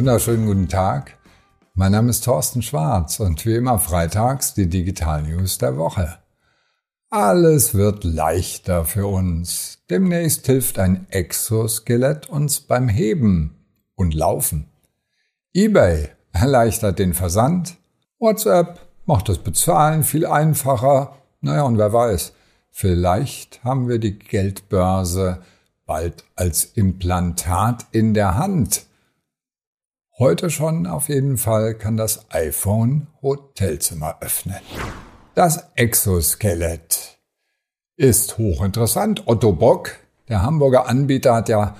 wunderschönen guten Tag. Mein Name ist Thorsten Schwarz und wie immer freitags die Digital News der Woche. Alles wird leichter für uns. Demnächst hilft ein Exoskelett uns beim Heben und Laufen. eBay erleichtert den Versand. WhatsApp macht das Bezahlen viel einfacher. Naja, und wer weiß, vielleicht haben wir die Geldbörse bald als Implantat in der Hand. Heute schon auf jeden Fall kann das iPhone Hotelzimmer öffnen. Das Exoskelett ist hochinteressant. Otto Bock, der Hamburger Anbieter, hat ja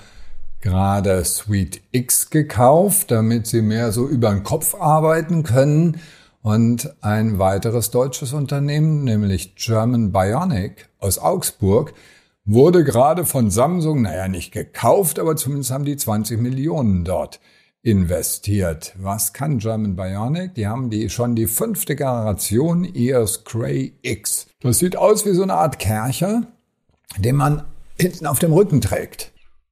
gerade Suite X gekauft, damit sie mehr so über den Kopf arbeiten können. Und ein weiteres deutsches Unternehmen, nämlich German Bionic aus Augsburg, wurde gerade von Samsung, naja, nicht gekauft, aber zumindest haben die 20 Millionen dort investiert. Was kann German Bionic? Die haben die schon die fünfte Generation EOS Cray X. Das sieht aus wie so eine Art Kercher, den man hinten auf dem Rücken trägt.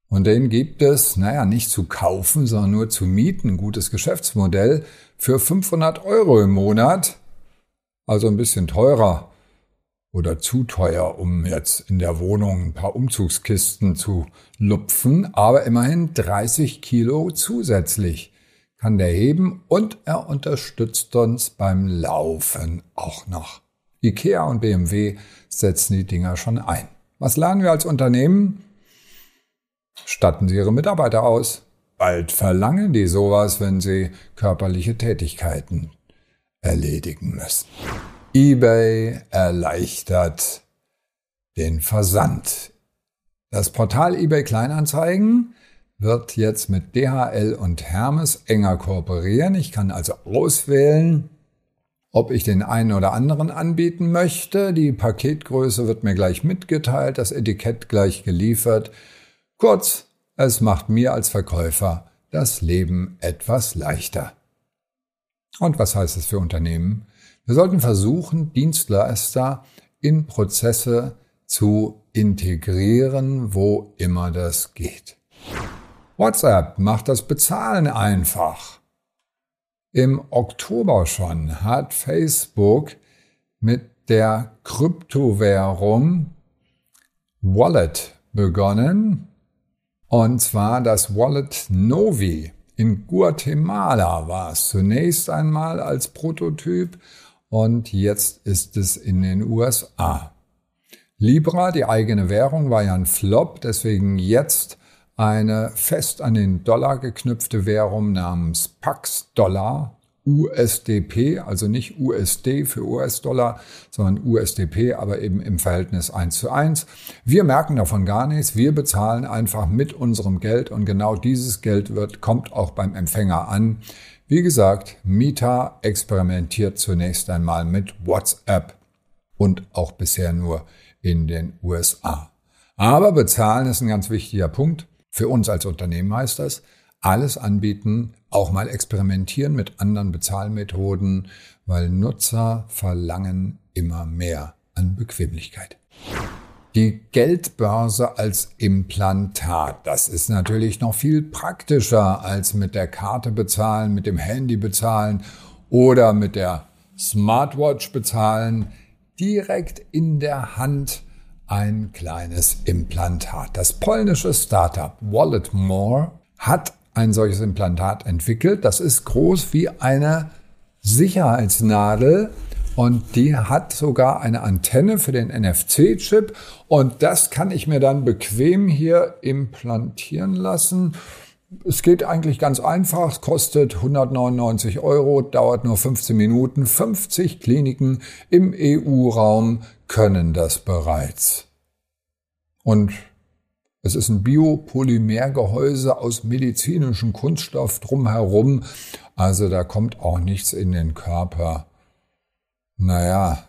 Und den gibt es, naja, nicht zu kaufen, sondern nur zu mieten. Ein gutes Geschäftsmodell für 500 Euro im Monat. Also ein bisschen teurer oder zu teuer, um jetzt in der Wohnung ein paar Umzugskisten zu lupfen, aber immerhin 30 Kilo zusätzlich kann der heben und er unterstützt uns beim Laufen auch noch. IKEA und BMW setzen die Dinger schon ein. Was lernen wir als Unternehmen? Statten Sie Ihre Mitarbeiter aus. Bald verlangen die sowas, wenn sie körperliche Tätigkeiten erledigen müssen eBay erleichtert den Versand. Das Portal eBay Kleinanzeigen wird jetzt mit DHL und Hermes enger kooperieren. Ich kann also auswählen, ob ich den einen oder anderen anbieten möchte. Die Paketgröße wird mir gleich mitgeteilt, das Etikett gleich geliefert. Kurz, es macht mir als Verkäufer das Leben etwas leichter. Und was heißt es für Unternehmen? Wir sollten versuchen, Dienstleister in Prozesse zu integrieren, wo immer das geht. WhatsApp macht das Bezahlen einfach. Im Oktober schon hat Facebook mit der Kryptowährung Wallet begonnen. Und zwar das Wallet Novi. In Guatemala war es zunächst einmal als Prototyp und jetzt ist es in den USA. Libra, die eigene Währung, war ja ein Flop, deswegen jetzt eine fest an den Dollar geknüpfte Währung namens Pax Dollar, USDP, also nicht USD für US-Dollar, sondern USDP, aber eben im Verhältnis 1 zu 1. Wir merken davon gar nichts. Wir bezahlen einfach mit unserem Geld und genau dieses Geld wird, kommt auch beim Empfänger an. Wie gesagt, Meta experimentiert zunächst einmal mit WhatsApp und auch bisher nur in den USA. Aber bezahlen ist ein ganz wichtiger Punkt. Für uns als Unternehmen heißt das, alles anbieten, auch mal experimentieren mit anderen Bezahlmethoden, weil Nutzer verlangen immer mehr an Bequemlichkeit. Die Geldbörse als Implantat, das ist natürlich noch viel praktischer als mit der Karte bezahlen, mit dem Handy bezahlen oder mit der Smartwatch bezahlen. Direkt in der Hand ein kleines Implantat. Das polnische Startup Walletmore hat ein solches Implantat entwickelt. Das ist groß wie eine Sicherheitsnadel und die hat sogar eine Antenne für den NFC-Chip und das kann ich mir dann bequem hier implantieren lassen. Es geht eigentlich ganz einfach, kostet 199 Euro, dauert nur 15 Minuten. 50 Kliniken im EU-Raum können das bereits. Und es ist ein Biopolymergehäuse aus medizinischem Kunststoff drumherum, also da kommt auch nichts in den Körper naja,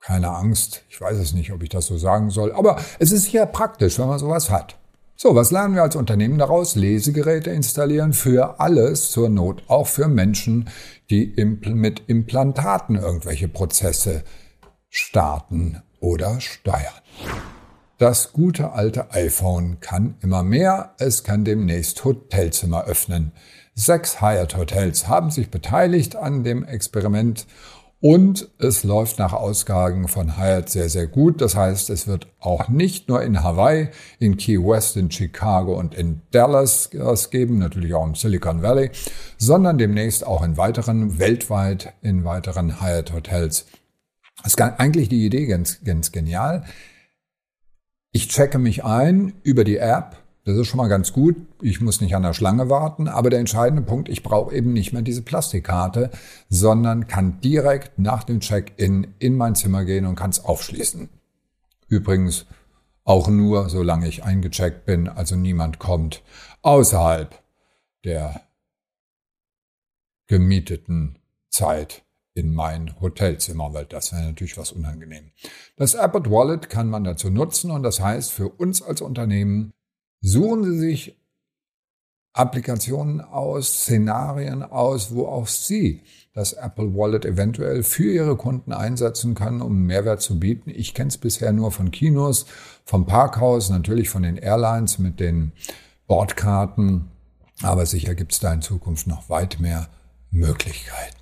keine Angst. Ich weiß es nicht, ob ich das so sagen soll. Aber es ist ja praktisch, wenn man sowas hat. So, was lernen wir als Unternehmen daraus? Lesegeräte installieren für alles zur Not, auch für Menschen, die mit Implantaten irgendwelche Prozesse starten oder steuern. Das gute alte iPhone kann immer mehr. Es kann demnächst Hotelzimmer öffnen. Sechs Hyatt Hotels haben sich beteiligt an dem Experiment und es läuft nach Ausgaben von Hyatt sehr, sehr gut. Das heißt, es wird auch nicht nur in Hawaii, in Key West, in Chicago und in Dallas es geben, natürlich auch im Silicon Valley, sondern demnächst auch in weiteren, weltweit in weiteren Hyatt Hotels. Das ist eigentlich die Idee ganz, ganz genial. Ich checke mich ein über die App das ist schon mal ganz gut. Ich muss nicht an der Schlange warten. Aber der entscheidende Punkt, ich brauche eben nicht mehr diese Plastikkarte, sondern kann direkt nach dem Check-in in mein Zimmer gehen und kann es aufschließen. Übrigens auch nur, solange ich eingecheckt bin, also niemand kommt außerhalb der gemieteten Zeit in mein Hotelzimmer, weil das wäre natürlich was unangenehm. Das Abbott Wallet kann man dazu nutzen und das heißt für uns als Unternehmen, Suchen Sie sich Applikationen aus, Szenarien aus, wo auch Sie das Apple Wallet eventuell für Ihre Kunden einsetzen können, um Mehrwert zu bieten. Ich kenne es bisher nur von Kinos, vom Parkhaus, natürlich von den Airlines mit den Bordkarten, aber sicher gibt es da in Zukunft noch weit mehr Möglichkeiten.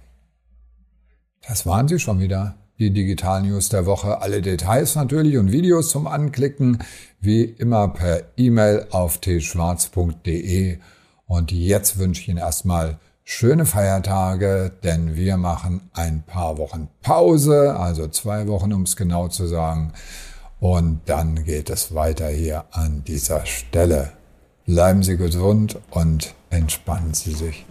Das waren sie schon wieder die Digital News der Woche. Alle Details natürlich und Videos zum Anklicken, wie immer per E-Mail auf tschwarz.de. Und jetzt wünsche ich Ihnen erstmal schöne Feiertage, denn wir machen ein paar Wochen Pause, also zwei Wochen, um es genau zu sagen. Und dann geht es weiter hier an dieser Stelle. Bleiben Sie gesund und entspannen Sie sich.